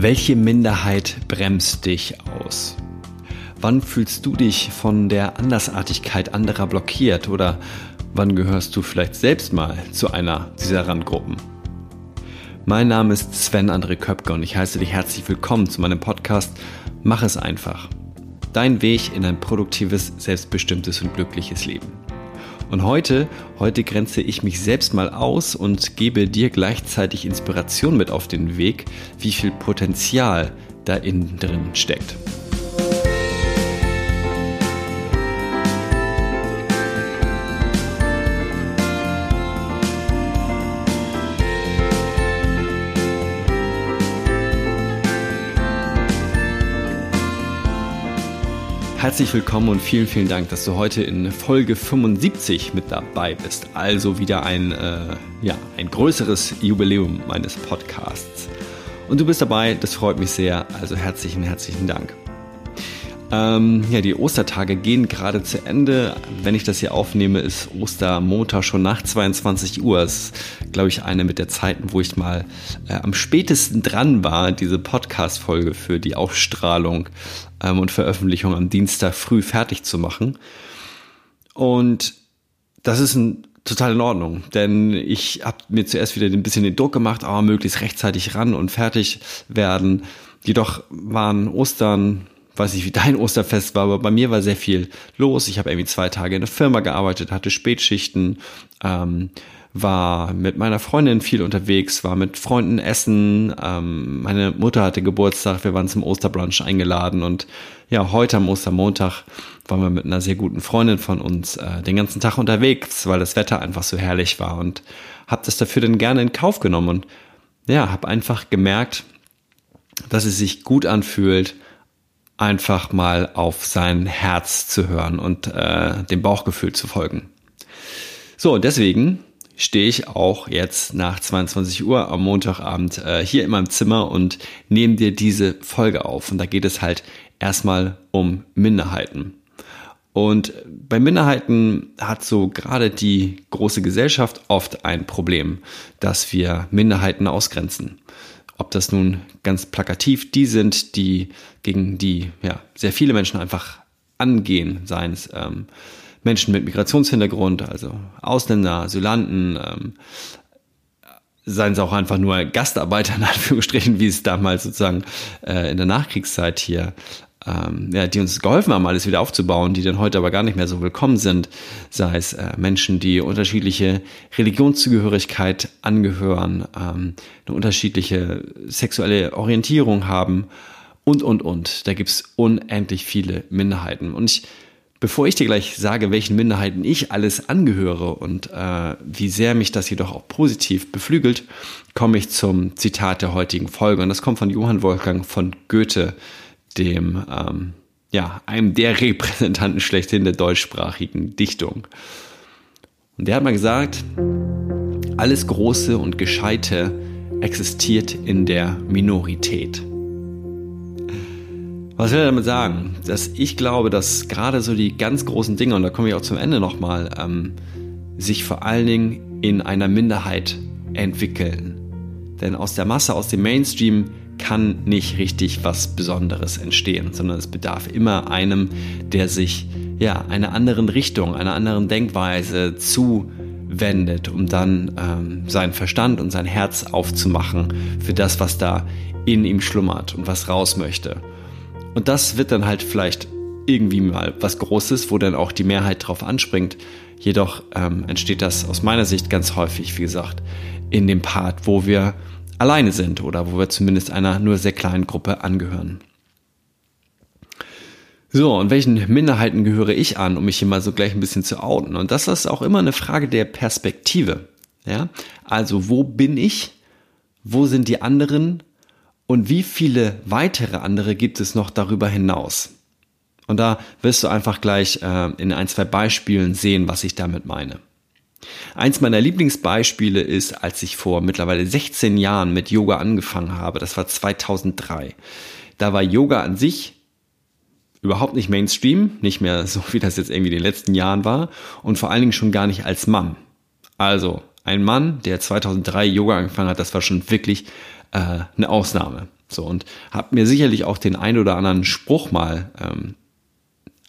Welche Minderheit bremst dich aus? Wann fühlst du dich von der Andersartigkeit anderer blockiert oder wann gehörst du vielleicht selbst mal zu einer dieser Randgruppen? Mein Name ist Sven André Köpke und ich heiße dich herzlich willkommen zu meinem Podcast Mach es einfach. Dein Weg in ein produktives, selbstbestimmtes und glückliches Leben. Und heute, heute grenze ich mich selbst mal aus und gebe dir gleichzeitig Inspiration mit auf den Weg, wie viel Potenzial da innen drin steckt. Herzlich willkommen und vielen, vielen Dank, dass du heute in Folge 75 mit dabei bist. Also wieder ein, äh, ja, ein größeres Jubiläum meines Podcasts. Und du bist dabei, das freut mich sehr. Also herzlichen, herzlichen Dank. Ähm, ja, die Ostertage gehen gerade zu Ende. Wenn ich das hier aufnehme, ist Ostermontag schon nach 22 Uhr. Das ist, glaube ich, eine mit der Zeiten, wo ich mal äh, am spätesten dran war, diese Podcast-Folge für die Ausstrahlung ähm, und Veröffentlichung am Dienstag früh fertig zu machen. Und das ist ein total in Ordnung, denn ich habe mir zuerst wieder ein bisschen den Druck gemacht, aber möglichst rechtzeitig ran und fertig werden. Jedoch waren Ostern weiß nicht, wie dein Osterfest war, aber bei mir war sehr viel los. Ich habe irgendwie zwei Tage in der Firma gearbeitet, hatte Spätschichten, ähm, war mit meiner Freundin viel unterwegs, war mit Freunden essen. Ähm, meine Mutter hatte Geburtstag, wir waren zum Osterbrunch eingeladen und ja, heute am Ostermontag waren wir mit einer sehr guten Freundin von uns äh, den ganzen Tag unterwegs, weil das Wetter einfach so herrlich war und habe das dafür dann gerne in Kauf genommen und ja, habe einfach gemerkt, dass es sich gut anfühlt, einfach mal auf sein Herz zu hören und äh, dem Bauchgefühl zu folgen. So, deswegen stehe ich auch jetzt nach 22 Uhr am Montagabend äh, hier in meinem Zimmer und nehme dir diese Folge auf. Und da geht es halt erstmal um Minderheiten. Und bei Minderheiten hat so gerade die große Gesellschaft oft ein Problem, dass wir Minderheiten ausgrenzen. Ob das nun ganz plakativ die sind, die gegen die ja, sehr viele Menschen einfach angehen, seien es ähm, Menschen mit Migrationshintergrund, also Ausländer, Asylanten, ähm, seien es auch einfach nur Gastarbeiter in Anführungsstrichen, wie es damals sozusagen äh, in der Nachkriegszeit hier ähm, ja, die uns geholfen haben, alles wieder aufzubauen, die dann heute aber gar nicht mehr so willkommen sind, sei es äh, Menschen, die unterschiedliche Religionszugehörigkeit angehören, ähm, eine unterschiedliche sexuelle Orientierung haben und, und, und. Da gibt's unendlich viele Minderheiten. Und ich, bevor ich dir gleich sage, welchen Minderheiten ich alles angehöre und äh, wie sehr mich das jedoch auch positiv beflügelt, komme ich zum Zitat der heutigen Folge. Und das kommt von Johann Wolfgang von Goethe dem, ähm, ja, einem der Repräsentanten schlechthin der deutschsprachigen Dichtung. Und der hat mal gesagt, alles Große und Gescheite existiert in der Minorität. Was will er damit sagen? Dass ich glaube, dass gerade so die ganz großen Dinge, und da komme ich auch zum Ende nochmal, ähm, sich vor allen Dingen in einer Minderheit entwickeln. Denn aus der Masse, aus dem Mainstream kann nicht richtig was Besonderes entstehen, sondern es bedarf immer einem, der sich ja einer anderen Richtung, einer anderen Denkweise zuwendet, um dann ähm, seinen Verstand und sein Herz aufzumachen für das, was da in ihm schlummert und was raus möchte. Und das wird dann halt vielleicht irgendwie mal was Großes, wo dann auch die Mehrheit drauf anspringt. Jedoch ähm, entsteht das aus meiner Sicht ganz häufig, wie gesagt, in dem Part, wo wir alleine sind oder wo wir zumindest einer nur sehr kleinen Gruppe angehören. So, und welchen Minderheiten gehöre ich an, um mich hier mal so gleich ein bisschen zu outen? Und das ist auch immer eine Frage der Perspektive. Ja, also wo bin ich? Wo sind die anderen? Und wie viele weitere andere gibt es noch darüber hinaus? Und da wirst du einfach gleich äh, in ein, zwei Beispielen sehen, was ich damit meine. Eins meiner Lieblingsbeispiele ist, als ich vor mittlerweile 16 Jahren mit Yoga angefangen habe, das war 2003. Da war Yoga an sich überhaupt nicht Mainstream, nicht mehr so wie das jetzt irgendwie in den letzten Jahren war und vor allen Dingen schon gar nicht als Mann. Also ein Mann, der 2003 Yoga angefangen hat, das war schon wirklich äh, eine Ausnahme. So und habe mir sicherlich auch den ein oder anderen Spruch mal ähm,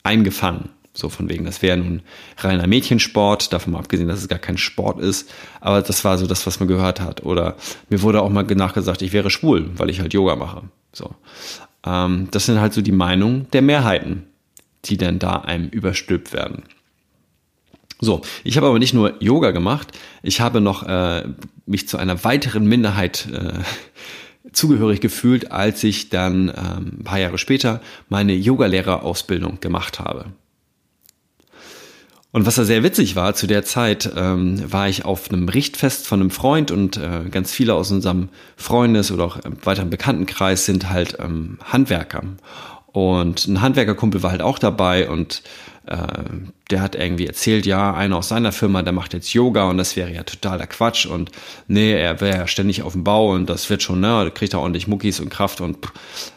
eingefangen. So von wegen, das wäre nun reiner Mädchensport, davon mal abgesehen, dass es gar kein Sport ist. Aber das war so das, was man gehört hat. Oder mir wurde auch mal nachgesagt, ich wäre schwul, weil ich halt Yoga mache. So. Ähm, das sind halt so die Meinungen der Mehrheiten, die dann da einem überstülpt werden. So, ich habe aber nicht nur Yoga gemacht, ich habe noch äh, mich zu einer weiteren Minderheit äh, zugehörig gefühlt, als ich dann ähm, ein paar Jahre später meine Yogalehrerausbildung gemacht habe. Und was da sehr witzig war, zu der Zeit ähm, war ich auf einem Richtfest von einem Freund und äh, ganz viele aus unserem Freundes- oder auch äh, weiteren Bekanntenkreis sind halt ähm, Handwerker. Und ein Handwerkerkumpel war halt auch dabei und äh, der hat irgendwie erzählt, ja, einer aus seiner Firma, der macht jetzt Yoga und das wäre ja totaler Quatsch und nee, er wäre ja ständig auf dem Bau und das wird schon, ne, kriegt er ordentlich Muckis und Kraft und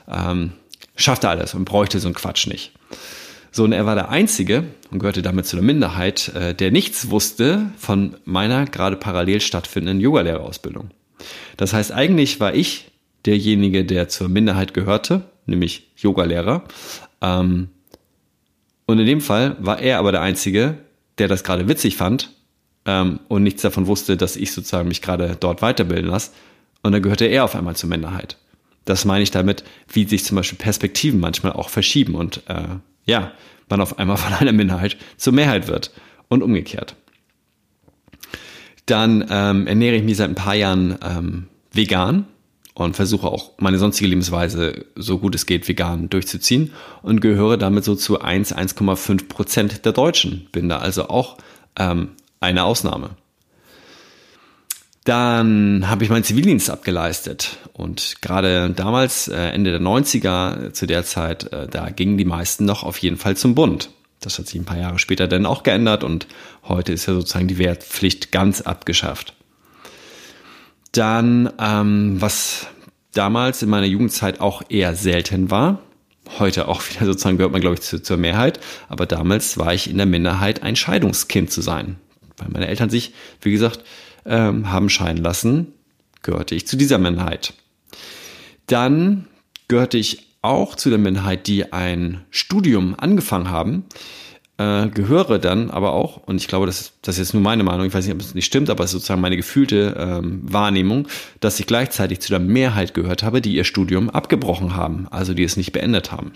ähm, schafft er alles und bräuchte so einen Quatsch nicht. So, und er war der Einzige und gehörte damit zu der Minderheit, äh, der nichts wusste von meiner gerade parallel stattfindenden Yogalehrerausbildung. Das heißt, eigentlich war ich derjenige, der zur Minderheit gehörte, nämlich Yogalehrer. Ähm, und in dem Fall war er aber der Einzige, der das gerade witzig fand ähm, und nichts davon wusste, dass ich sozusagen mich gerade dort weiterbilden lasse. Und dann gehörte er auf einmal zur Minderheit. Das meine ich damit, wie sich zum Beispiel Perspektiven manchmal auch verschieben und äh, ja, man auf einmal von einer Minderheit zur Mehrheit wird und umgekehrt. Dann ähm, ernähre ich mich seit ein paar Jahren ähm, vegan und versuche auch meine sonstige Lebensweise so gut es geht vegan durchzuziehen und gehöre damit so zu 1, 1,5 Prozent der Deutschen. Bin da also auch ähm, eine Ausnahme. Dann habe ich meinen Zivildienst abgeleistet und gerade damals, äh, Ende der 90er, zu der Zeit, äh, da gingen die meisten noch auf jeden Fall zum Bund. Das hat sich ein paar Jahre später dann auch geändert und heute ist ja sozusagen die Wehrpflicht ganz abgeschafft. Dann, ähm, was damals in meiner Jugendzeit auch eher selten war, heute auch wieder sozusagen gehört man, glaube ich, zu, zur Mehrheit, aber damals war ich in der Minderheit, ein Scheidungskind zu sein, weil meine Eltern sich, wie gesagt, ähm, haben scheinen lassen, gehörte ich zu dieser Minderheit. Dann gehörte ich auch zu der Minderheit, die ein Studium angefangen haben, äh, gehöre dann aber auch, und ich glaube, das, das ist jetzt nur meine Meinung, ich weiß nicht, ob es nicht stimmt, aber es ist sozusagen meine gefühlte ähm, Wahrnehmung, dass ich gleichzeitig zu der Mehrheit gehört habe, die ihr Studium abgebrochen haben, also die es nicht beendet haben.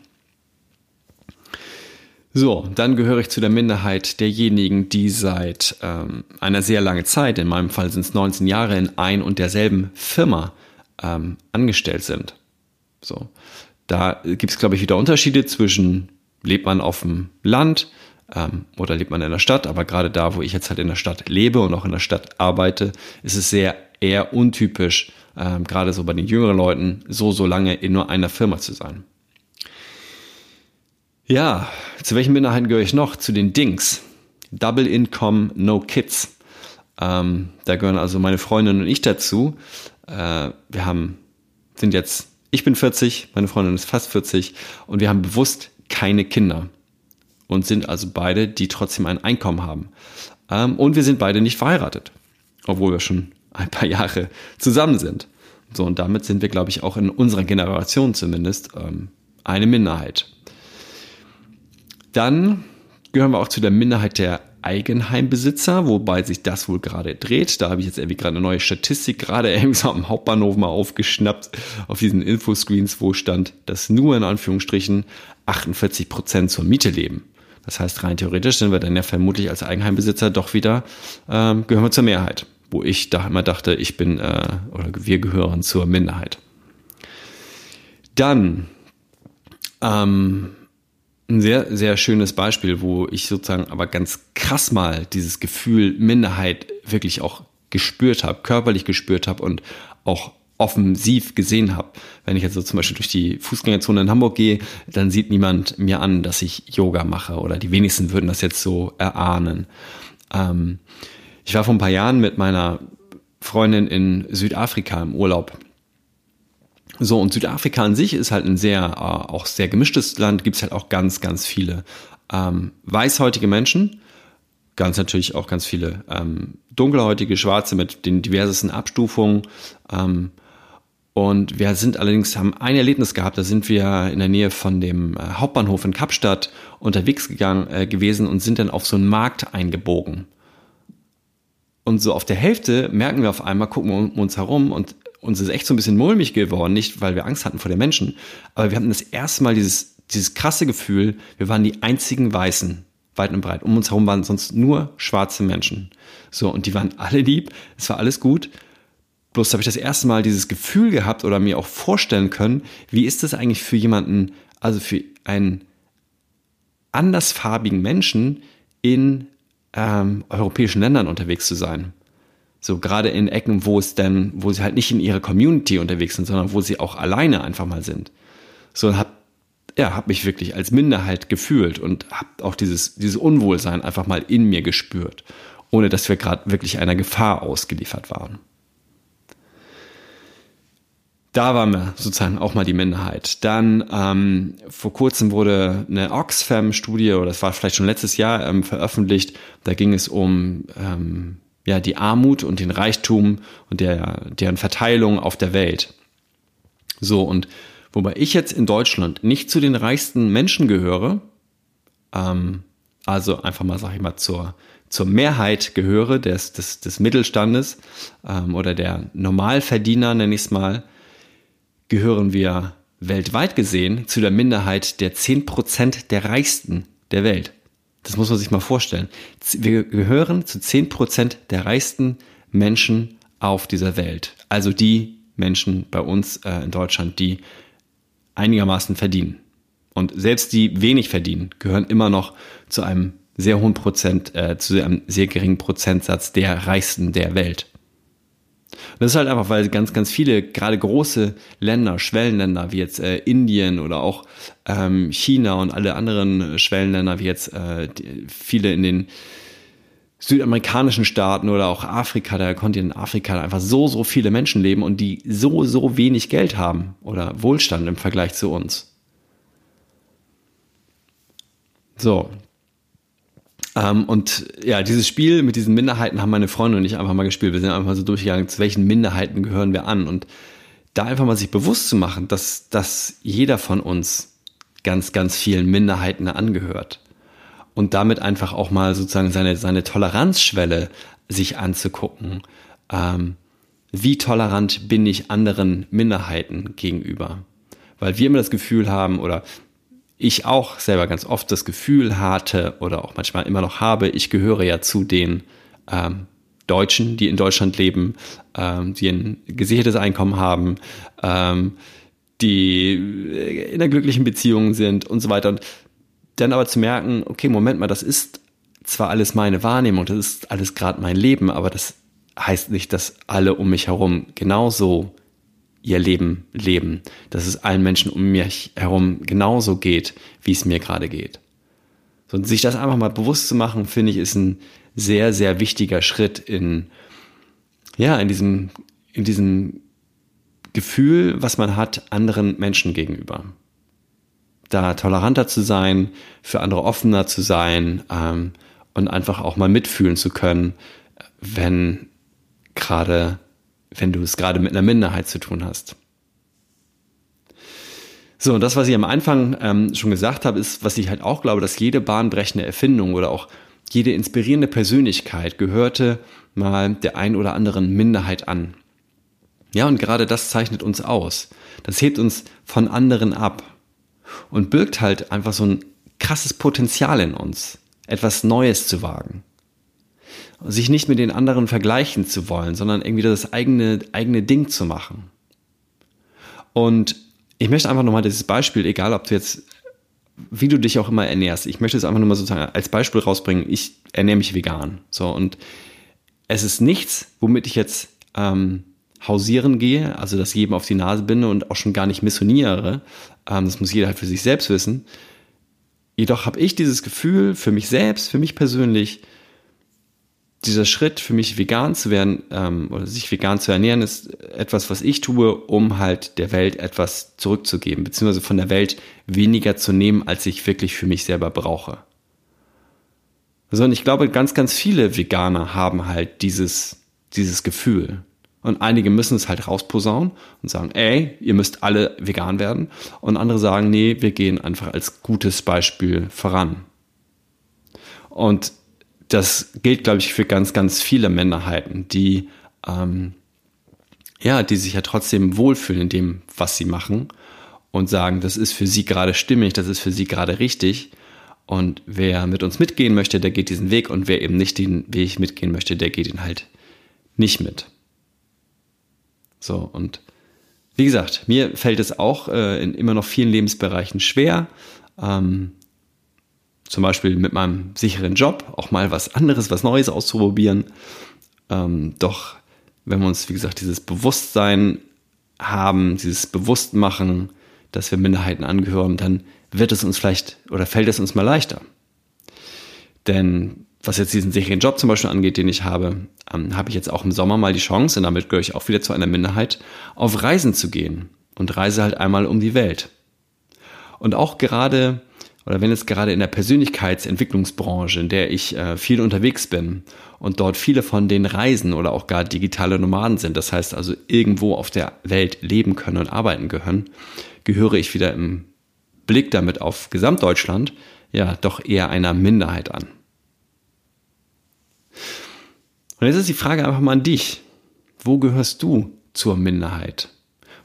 So, dann gehöre ich zu der Minderheit derjenigen, die seit ähm, einer sehr langen Zeit, in meinem Fall sind es 19 Jahre, in ein und derselben Firma ähm, angestellt sind. So, da gibt es, glaube ich, wieder Unterschiede zwischen lebt man auf dem Land ähm, oder lebt man in der Stadt, aber gerade da, wo ich jetzt halt in der Stadt lebe und auch in der Stadt arbeite, ist es sehr eher untypisch, ähm, gerade so bei den jüngeren Leuten, so so lange in nur einer Firma zu sein. Ja, zu welchen Minderheiten gehöre ich noch? Zu den Dings. Double Income, No Kids. Ähm, da gehören also meine Freundin und ich dazu. Äh, wir haben, sind jetzt, ich bin 40, meine Freundin ist fast 40 und wir haben bewusst keine Kinder und sind also beide, die trotzdem ein Einkommen haben. Ähm, und wir sind beide nicht verheiratet, obwohl wir schon ein paar Jahre zusammen sind. So, und damit sind wir, glaube ich, auch in unserer Generation zumindest ähm, eine Minderheit. Dann gehören wir auch zu der Minderheit der Eigenheimbesitzer, wobei sich das wohl gerade dreht. Da habe ich jetzt irgendwie gerade eine neue Statistik gerade irgendwie so am Hauptbahnhof mal aufgeschnappt auf diesen Infoscreens, wo stand, dass nur in Anführungsstrichen 48 Prozent zur Miete leben. Das heißt, rein theoretisch sind wir dann ja vermutlich als Eigenheimbesitzer doch wieder, ähm, gehören wir zur Mehrheit. Wo ich da immer dachte, ich bin, äh, oder wir gehören zur Minderheit. Dann, ähm, ein sehr, sehr schönes Beispiel, wo ich sozusagen aber ganz krass mal dieses Gefühl Minderheit wirklich auch gespürt habe, körperlich gespürt habe und auch offensiv gesehen habe. Wenn ich jetzt so zum Beispiel durch die Fußgängerzone in Hamburg gehe, dann sieht niemand mir an, dass ich Yoga mache oder die wenigsten würden das jetzt so erahnen. Ähm, ich war vor ein paar Jahren mit meiner Freundin in Südafrika im Urlaub so, und Südafrika an sich ist halt ein sehr, äh, auch sehr gemischtes Land, gibt es halt auch ganz, ganz viele ähm, weißhäutige Menschen, ganz natürlich auch ganz viele ähm, dunkelhäutige, schwarze mit den diversesten Abstufungen. Ähm, Und wir sind allerdings, haben ein Erlebnis gehabt, da sind wir in der Nähe von dem äh, Hauptbahnhof in Kapstadt unterwegs gegangen, äh, gewesen und sind dann auf so einen Markt eingebogen. Und so auf der Hälfte merken wir auf einmal, gucken wir um uns herum und uns ist echt so ein bisschen mulmig geworden, nicht weil wir Angst hatten vor den Menschen, aber wir hatten das erste Mal dieses, dieses krasse Gefühl, wir waren die einzigen Weißen, weit und breit. Um uns herum waren sonst nur schwarze Menschen. So, und die waren alle lieb, es war alles gut. Bloß habe ich das erste Mal dieses Gefühl gehabt oder mir auch vorstellen können, wie ist das eigentlich für jemanden, also für einen andersfarbigen Menschen in ähm, europäischen Ländern unterwegs zu sein. So gerade in Ecken, wo es denn, wo sie halt nicht in ihrer Community unterwegs sind, sondern wo sie auch alleine einfach mal sind. So hab, ja, hab mich wirklich als Minderheit gefühlt und hab auch dieses, dieses Unwohlsein einfach mal in mir gespürt, ohne dass wir gerade wirklich einer Gefahr ausgeliefert waren. Da waren wir sozusagen auch mal die Minderheit. Dann ähm, vor kurzem wurde eine Oxfam-Studie, oder das war vielleicht schon letztes Jahr ähm, veröffentlicht. Da ging es um ähm, ja, die Armut und den Reichtum und der, deren Verteilung auf der Welt. So, und wobei ich jetzt in Deutschland nicht zu den reichsten Menschen gehöre, ähm, also einfach mal, sag ich mal, zur, zur Mehrheit gehöre des, des, des Mittelstandes ähm, oder der Normalverdiener, nenne ich es mal, gehören wir weltweit gesehen zu der Minderheit der 10% der Reichsten der Welt. Das muss man sich mal vorstellen. Wir gehören zu 10% der reichsten Menschen auf dieser Welt. Also die Menschen bei uns äh, in Deutschland, die einigermaßen verdienen. Und selbst die wenig verdienen, gehören immer noch zu einem sehr hohen Prozent, äh, zu einem sehr geringen Prozentsatz der Reichsten der Welt. Das ist halt einfach, weil ganz, ganz viele, gerade große Länder, Schwellenländer wie jetzt äh, Indien oder auch ähm, China und alle anderen Schwellenländer wie jetzt äh, viele in den südamerikanischen Staaten oder auch Afrika, der Kontinent Afrika, einfach so, so viele Menschen leben und die so, so wenig Geld haben oder Wohlstand im Vergleich zu uns. So, ähm, und ja, dieses Spiel mit diesen Minderheiten haben meine Freunde und ich einfach mal gespielt. Wir sind einfach mal so durchgegangen, zu welchen Minderheiten gehören wir an. Und da einfach mal sich bewusst zu machen, dass, dass jeder von uns ganz, ganz vielen Minderheiten angehört. Und damit einfach auch mal sozusagen seine, seine Toleranzschwelle sich anzugucken. Ähm, wie tolerant bin ich anderen Minderheiten gegenüber? Weil wir immer das Gefühl haben, oder ich auch selber ganz oft das Gefühl hatte oder auch manchmal immer noch habe, ich gehöre ja zu den ähm, Deutschen, die in Deutschland leben, ähm, die ein gesichertes Einkommen haben, ähm, die in einer glücklichen Beziehung sind und so weiter. Und dann aber zu merken, okay, Moment mal, das ist zwar alles meine Wahrnehmung, das ist alles gerade mein Leben, aber das heißt nicht, dass alle um mich herum genauso ihr Leben leben, dass es allen Menschen um mich herum genauso geht, wie es mir gerade geht. Und sich das einfach mal bewusst zu machen, finde ich, ist ein sehr, sehr wichtiger Schritt in, ja, in diesem, in diesem Gefühl, was man hat, anderen Menschen gegenüber. Da toleranter zu sein, für andere offener zu sein ähm, und einfach auch mal mitfühlen zu können, wenn gerade wenn du es gerade mit einer Minderheit zu tun hast. So, und das, was ich am Anfang ähm, schon gesagt habe, ist, was ich halt auch glaube, dass jede bahnbrechende Erfindung oder auch jede inspirierende Persönlichkeit gehörte mal der ein oder anderen Minderheit an. Ja, und gerade das zeichnet uns aus. Das hebt uns von anderen ab und birgt halt einfach so ein krasses Potenzial in uns, etwas Neues zu wagen sich nicht mit den anderen vergleichen zu wollen, sondern irgendwie das eigene, eigene Ding zu machen. Und ich möchte einfach nochmal dieses Beispiel, egal ob du jetzt, wie du dich auch immer ernährst, ich möchte es einfach nochmal sozusagen als Beispiel rausbringen, ich ernähre mich vegan. So, und es ist nichts, womit ich jetzt ähm, hausieren gehe, also das jedem auf die Nase binde und auch schon gar nicht missioniere. Ähm, das muss jeder halt für sich selbst wissen. Jedoch habe ich dieses Gefühl für mich selbst, für mich persönlich, dieser Schritt für mich vegan zu werden ähm, oder sich vegan zu ernähren, ist etwas, was ich tue, um halt der Welt etwas zurückzugeben, beziehungsweise von der Welt weniger zu nehmen, als ich wirklich für mich selber brauche. Also und ich glaube, ganz, ganz viele Veganer haben halt dieses, dieses Gefühl. Und einige müssen es halt rausposaunen und sagen, ey, ihr müsst alle vegan werden. Und andere sagen, nee, wir gehen einfach als gutes Beispiel voran. Und das gilt, glaube ich, für ganz, ganz viele Minderheiten, die, ähm, ja, die sich ja trotzdem wohlfühlen in dem, was sie machen und sagen, das ist für sie gerade stimmig, das ist für sie gerade richtig. Und wer mit uns mitgehen möchte, der geht diesen Weg und wer eben nicht den Weg mitgehen möchte, der geht ihn halt nicht mit. So, und wie gesagt, mir fällt es auch äh, in immer noch vielen Lebensbereichen schwer, ähm, zum Beispiel mit meinem sicheren Job auch mal was anderes, was Neues auszuprobieren. Ähm, doch wenn wir uns, wie gesagt, dieses Bewusstsein haben, dieses Bewusstmachen, dass wir Minderheiten angehören, dann wird es uns vielleicht oder fällt es uns mal leichter. Denn was jetzt diesen sicheren Job zum Beispiel angeht, den ich habe, ähm, habe ich jetzt auch im Sommer mal die Chance, und damit gehöre ich auch wieder zu einer Minderheit, auf Reisen zu gehen und reise halt einmal um die Welt. Und auch gerade, oder wenn es gerade in der Persönlichkeitsentwicklungsbranche, in der ich äh, viel unterwegs bin und dort viele von den Reisen oder auch gar digitale Nomaden sind, das heißt also irgendwo auf der Welt leben können und arbeiten können, gehöre ich wieder im Blick damit auf Gesamtdeutschland ja doch eher einer Minderheit an. Und jetzt ist die Frage einfach mal an dich. Wo gehörst du zur Minderheit?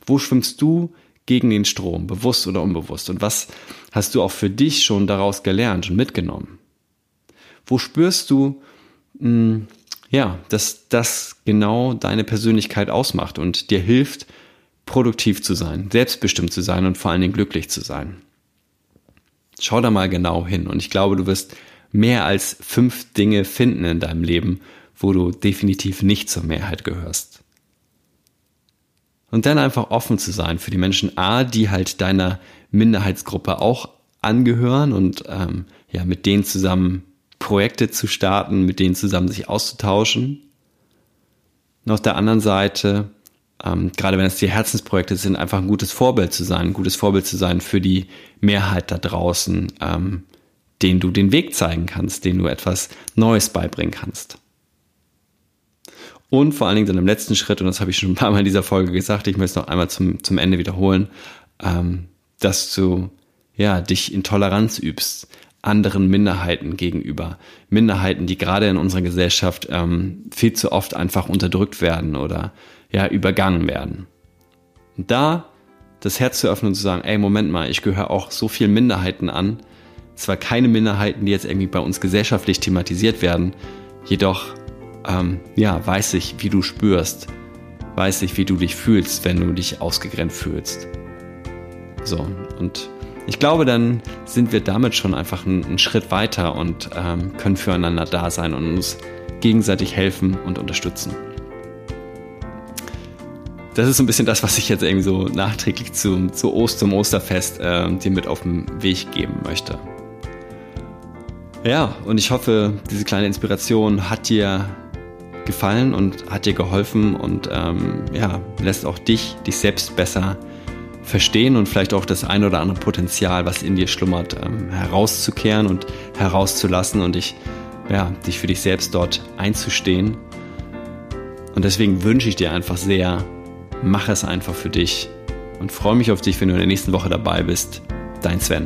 Wo schwimmst du gegen den Strom, bewusst oder unbewusst? Und was hast du auch für dich schon daraus gelernt und mitgenommen? Wo spürst du, mh, hm, ja, dass das genau deine Persönlichkeit ausmacht und dir hilft, produktiv zu sein, selbstbestimmt zu sein und vor allen Dingen glücklich zu sein? Schau da mal genau hin und ich glaube, du wirst mehr als fünf Dinge finden in deinem Leben, wo du definitiv nicht zur Mehrheit gehörst. Und dann einfach offen zu sein für die Menschen A, die halt deiner Minderheitsgruppe auch angehören und ähm, ja, mit denen zusammen Projekte zu starten, mit denen zusammen sich auszutauschen. Und auf der anderen Seite, ähm, gerade wenn es die Herzensprojekte sind, einfach ein gutes Vorbild zu sein, ein gutes Vorbild zu sein für die Mehrheit da draußen, ähm, denen du den Weg zeigen kannst, denen du etwas Neues beibringen kannst. Und vor allen Dingen dann im letzten Schritt, und das habe ich schon ein paar Mal in dieser Folge gesagt, ich möchte es noch einmal zum, zum Ende wiederholen, ähm, dass du ja, dich in Toleranz übst anderen Minderheiten gegenüber. Minderheiten, die gerade in unserer Gesellschaft ähm, viel zu oft einfach unterdrückt werden oder ja, übergangen werden. Und da das Herz zu öffnen und zu sagen, ey, Moment mal, ich gehöre auch so vielen Minderheiten an. Zwar keine Minderheiten, die jetzt irgendwie bei uns gesellschaftlich thematisiert werden, jedoch ähm, ja, weiß ich, wie du spürst, weiß ich, wie du dich fühlst, wenn du dich ausgegrenzt fühlst. So, und ich glaube, dann sind wir damit schon einfach einen, einen Schritt weiter und ähm, können füreinander da sein und uns gegenseitig helfen und unterstützen. Das ist so ein bisschen das, was ich jetzt irgendwie so nachträglich zum, zu Ost, zum Osterfest äh, dir mit auf den Weg geben möchte. Ja, und ich hoffe, diese kleine Inspiration hat dir gefallen und hat dir geholfen und ähm, ja, lässt auch dich, dich selbst besser verstehen und vielleicht auch das ein oder andere Potenzial, was in dir schlummert, ähm, herauszukehren und herauszulassen und dich, ja, dich für dich selbst dort einzustehen. Und deswegen wünsche ich dir einfach sehr, mach es einfach für dich und freue mich auf dich, wenn du in der nächsten Woche dabei bist. Dein Sven.